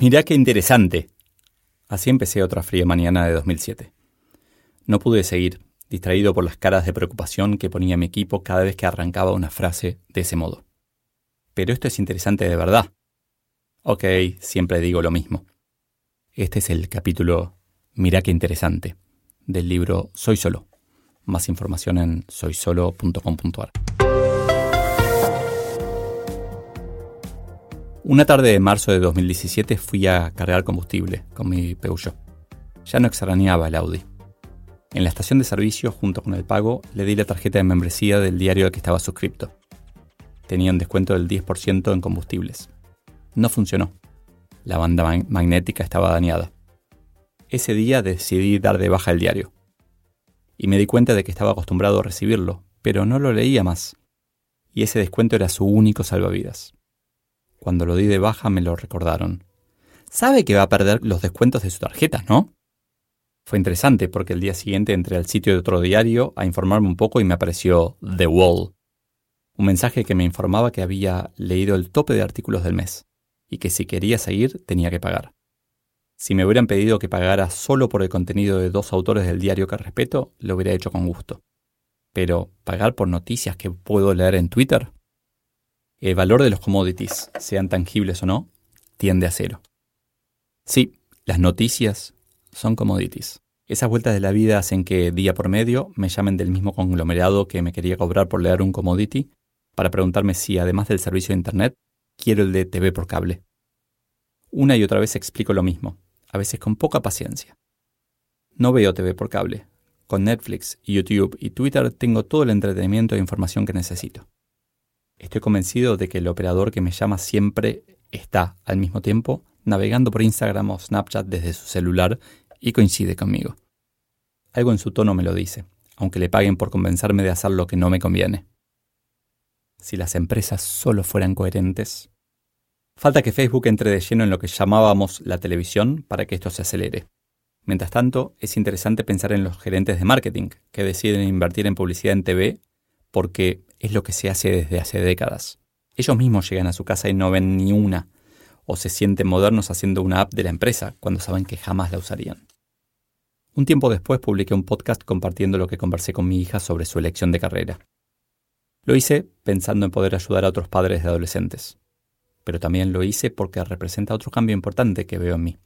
Mirá qué interesante. Así empecé otra fría mañana de 2007. No pude seguir, distraído por las caras de preocupación que ponía mi equipo cada vez que arrancaba una frase de ese modo. Pero esto es interesante de verdad. Ok, siempre digo lo mismo. Este es el capítulo Mirá qué interesante del libro Soy Solo. Más información en soysolo.com.ar. Una tarde de marzo de 2017 fui a cargar combustible con mi Peugeot. Ya no extrañaba el Audi. En la estación de servicio, junto con el pago, le di la tarjeta de membresía del diario al que estaba suscripto. Tenía un descuento del 10% en combustibles. No funcionó. La banda magnética estaba dañada. Ese día decidí dar de baja el diario. Y me di cuenta de que estaba acostumbrado a recibirlo, pero no lo leía más. Y ese descuento era su único salvavidas. Cuando lo di de baja me lo recordaron. Sabe que va a perder los descuentos de su tarjeta, ¿no? Fue interesante porque el día siguiente entré al sitio de otro diario a informarme un poco y me apareció The Wall, un mensaje que me informaba que había leído el tope de artículos del mes y que si quería seguir tenía que pagar. Si me hubieran pedido que pagara solo por el contenido de dos autores del diario que respeto, lo hubiera hecho con gusto. Pero, ¿pagar por noticias que puedo leer en Twitter? El valor de los commodities, sean tangibles o no, tiende a cero. Sí, las noticias son commodities. Esas vueltas de la vida hacen que día por medio me llamen del mismo conglomerado que me quería cobrar por leer un commodity para preguntarme si, además del servicio de Internet, quiero el de TV por cable. Una y otra vez explico lo mismo, a veces con poca paciencia. No veo TV por cable. Con Netflix, YouTube y Twitter tengo todo el entretenimiento e información que necesito. Estoy convencido de que el operador que me llama siempre está, al mismo tiempo, navegando por Instagram o Snapchat desde su celular y coincide conmigo. Algo en su tono me lo dice, aunque le paguen por convencerme de hacer lo que no me conviene si las empresas solo fueran coherentes. Falta que Facebook entre de lleno en lo que llamábamos la televisión para que esto se acelere. Mientras tanto, es interesante pensar en los gerentes de marketing que deciden invertir en publicidad en TV porque es lo que se hace desde hace décadas. Ellos mismos llegan a su casa y no ven ni una, o se sienten modernos haciendo una app de la empresa cuando saben que jamás la usarían. Un tiempo después publiqué un podcast compartiendo lo que conversé con mi hija sobre su elección de carrera. Lo hice pensando en poder ayudar a otros padres de adolescentes, pero también lo hice porque representa otro cambio importante que veo en mí.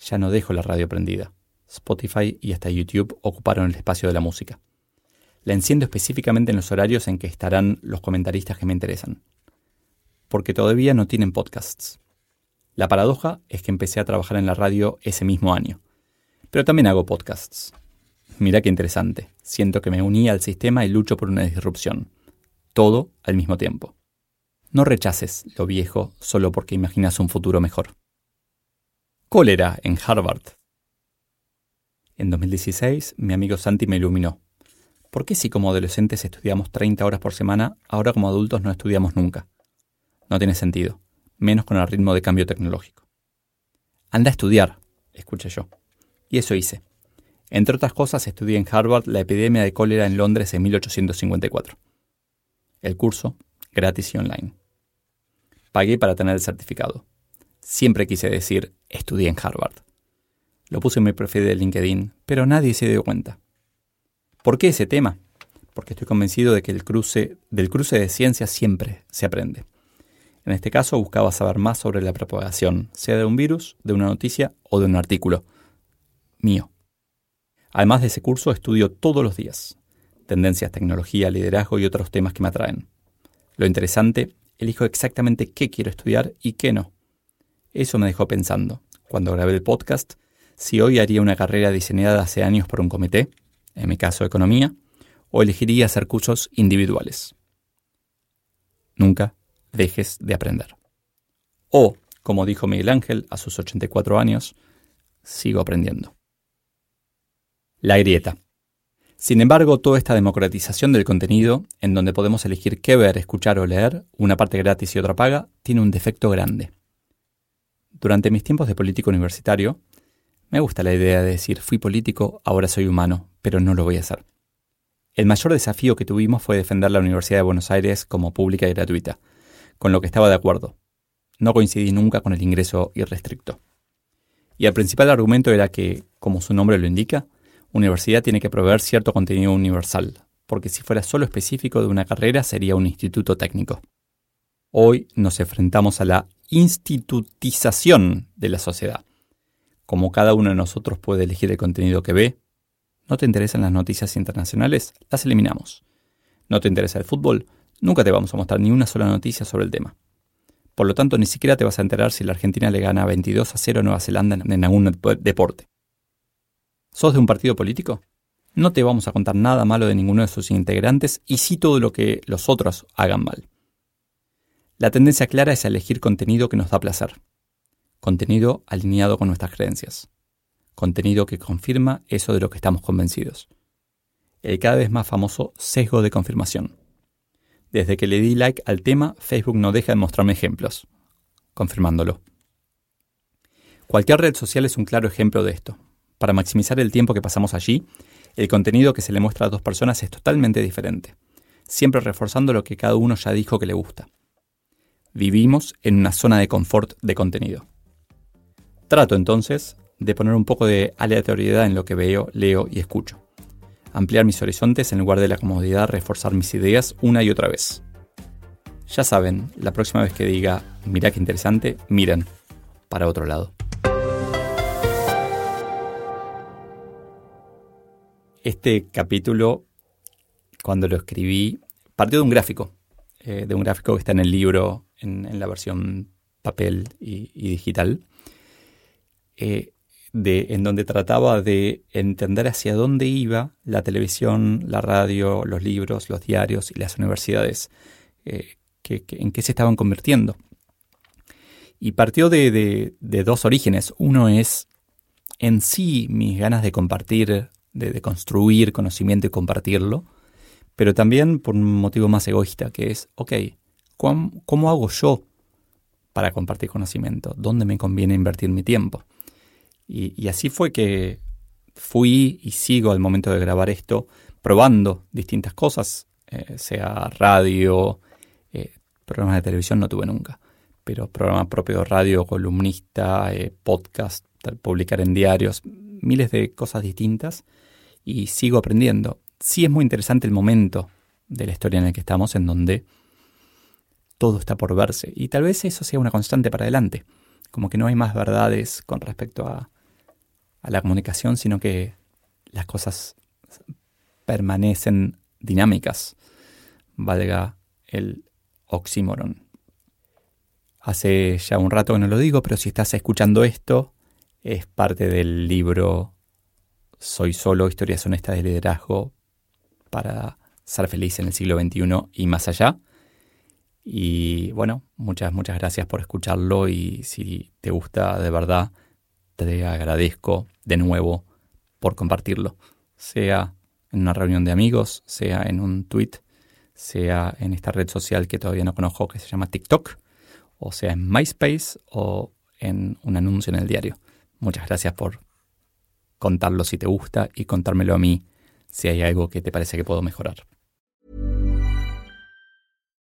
Ya no dejo la radio prendida. Spotify y hasta YouTube ocuparon el espacio de la música. La enciendo específicamente en los horarios en que estarán los comentaristas que me interesan, porque todavía no tienen podcasts. La paradoja es que empecé a trabajar en la radio ese mismo año, pero también hago podcasts. Mira qué interesante. Siento que me uní al sistema y lucho por una disrupción todo al mismo tiempo. No rechaces lo viejo solo porque imaginas un futuro mejor. Cólera en Harvard. En 2016, mi amigo Santi me iluminó. ¿Por qué si como adolescentes estudiamos 30 horas por semana, ahora como adultos no estudiamos nunca? No tiene sentido, menos con el ritmo de cambio tecnológico. Anda a estudiar, escuché yo. Y eso hice. Entre otras cosas, estudié en Harvard la epidemia de cólera en Londres en 1854 el curso gratis y online. Pagué para tener el certificado. Siempre quise decir, estudié en Harvard. Lo puse en mi perfil de LinkedIn, pero nadie se dio cuenta. ¿Por qué ese tema? Porque estoy convencido de que el cruce, del cruce de ciencias siempre se aprende. En este caso buscaba saber más sobre la propagación, sea de un virus, de una noticia o de un artículo. Mío. Además de ese curso estudio todos los días, tendencias, tecnología, liderazgo y otros temas que me atraen. Lo interesante, elijo exactamente qué quiero estudiar y qué no. Eso me dejó pensando, cuando grabé el podcast, si hoy haría una carrera diseñada hace años por un comité, en mi caso economía, o elegiría hacer cursos individuales. Nunca dejes de aprender. O, como dijo Miguel Ángel a sus 84 años, sigo aprendiendo. La grieta. Sin embargo, toda esta democratización del contenido, en donde podemos elegir qué ver, escuchar o leer, una parte gratis y otra paga, tiene un defecto grande. Durante mis tiempos de político universitario, me gusta la idea de decir fui político, ahora soy humano, pero no lo voy a hacer. El mayor desafío que tuvimos fue defender la Universidad de Buenos Aires como pública y gratuita, con lo que estaba de acuerdo. No coincidí nunca con el ingreso irrestricto. Y el principal argumento era que, como su nombre lo indica, universidad tiene que proveer cierto contenido universal, porque si fuera solo específico de una carrera sería un instituto técnico. Hoy nos enfrentamos a la institutización de la sociedad. Como cada uno de nosotros puede elegir el contenido que ve, ¿No te interesan las noticias internacionales? Las eliminamos. ¿No te interesa el fútbol? Nunca te vamos a mostrar ni una sola noticia sobre el tema. Por lo tanto, ni siquiera te vas a enterar si la Argentina le gana 22 a 0 a Nueva Zelanda en algún deporte. ¿Sos de un partido político? No te vamos a contar nada malo de ninguno de sus integrantes y sí todo lo que los otros hagan mal. La tendencia clara es a elegir contenido que nos da placer. Contenido alineado con nuestras creencias contenido que confirma eso de lo que estamos convencidos. El cada vez más famoso sesgo de confirmación. Desde que le di like al tema, Facebook no deja de mostrarme ejemplos, confirmándolo. Cualquier red social es un claro ejemplo de esto. Para maximizar el tiempo que pasamos allí, el contenido que se le muestra a dos personas es totalmente diferente, siempre reforzando lo que cada uno ya dijo que le gusta. Vivimos en una zona de confort de contenido. Trato entonces de poner un poco de aleatoriedad en lo que veo, leo y escucho. Ampliar mis horizontes en lugar de la comodidad, reforzar mis ideas una y otra vez. Ya saben, la próxima vez que diga, mira qué interesante, miren para otro lado. Este capítulo, cuando lo escribí, partió de un gráfico, eh, de un gráfico que está en el libro, en, la versión papel y, digital. Eh, en donde trataba de entender hacia dónde iba la televisión, la radio, los libros, los diarios y las universidades, eh, en qué se estaban convirtiendo. Y partió de, dos orígenes. Uno es en sí mis ganas de compartir, de, construir conocimiento y compartirlo, pero también por un motivo más egoísta, que es, ok, ¿cómo hago yo para compartir conocimiento? ¿Dónde me conviene invertir mi tiempo? Y, así fue que fui y sigo al momento de grabar esto probando distintas cosas, eh, sea radio, eh, programas de televisión no tuve nunca, pero programa propio de radio, columnista, eh, podcast, publicar en diarios, miles de cosas distintas y sigo aprendiendo. Sí es muy interesante el momento de la historia en el que estamos, en donde todo está por verse y tal vez eso sea una constante para adelante, como que no hay más verdades con respecto a a la comunicación, sino que las cosas permanecen dinámicas, valga el oxímoron. Hace ya un rato que no lo digo, pero si estás escuchando esto, es parte del libro Soy solo, historias honestas de liderazgo para ser feliz en el siglo XXI y más allá. Y bueno, muchas, muchas gracias por escucharlo y si te gusta de verdad, te agradezco de nuevo por compartirlo, sea en una reunión de amigos, sea en un tweet, sea en esta red social que todavía no conozco que se llama TikTok, o sea en MySpace o en un anuncio en el diario. Muchas gracias por contarlo si te gusta y contármelo a mí si hay algo que te parece que puedo mejorar.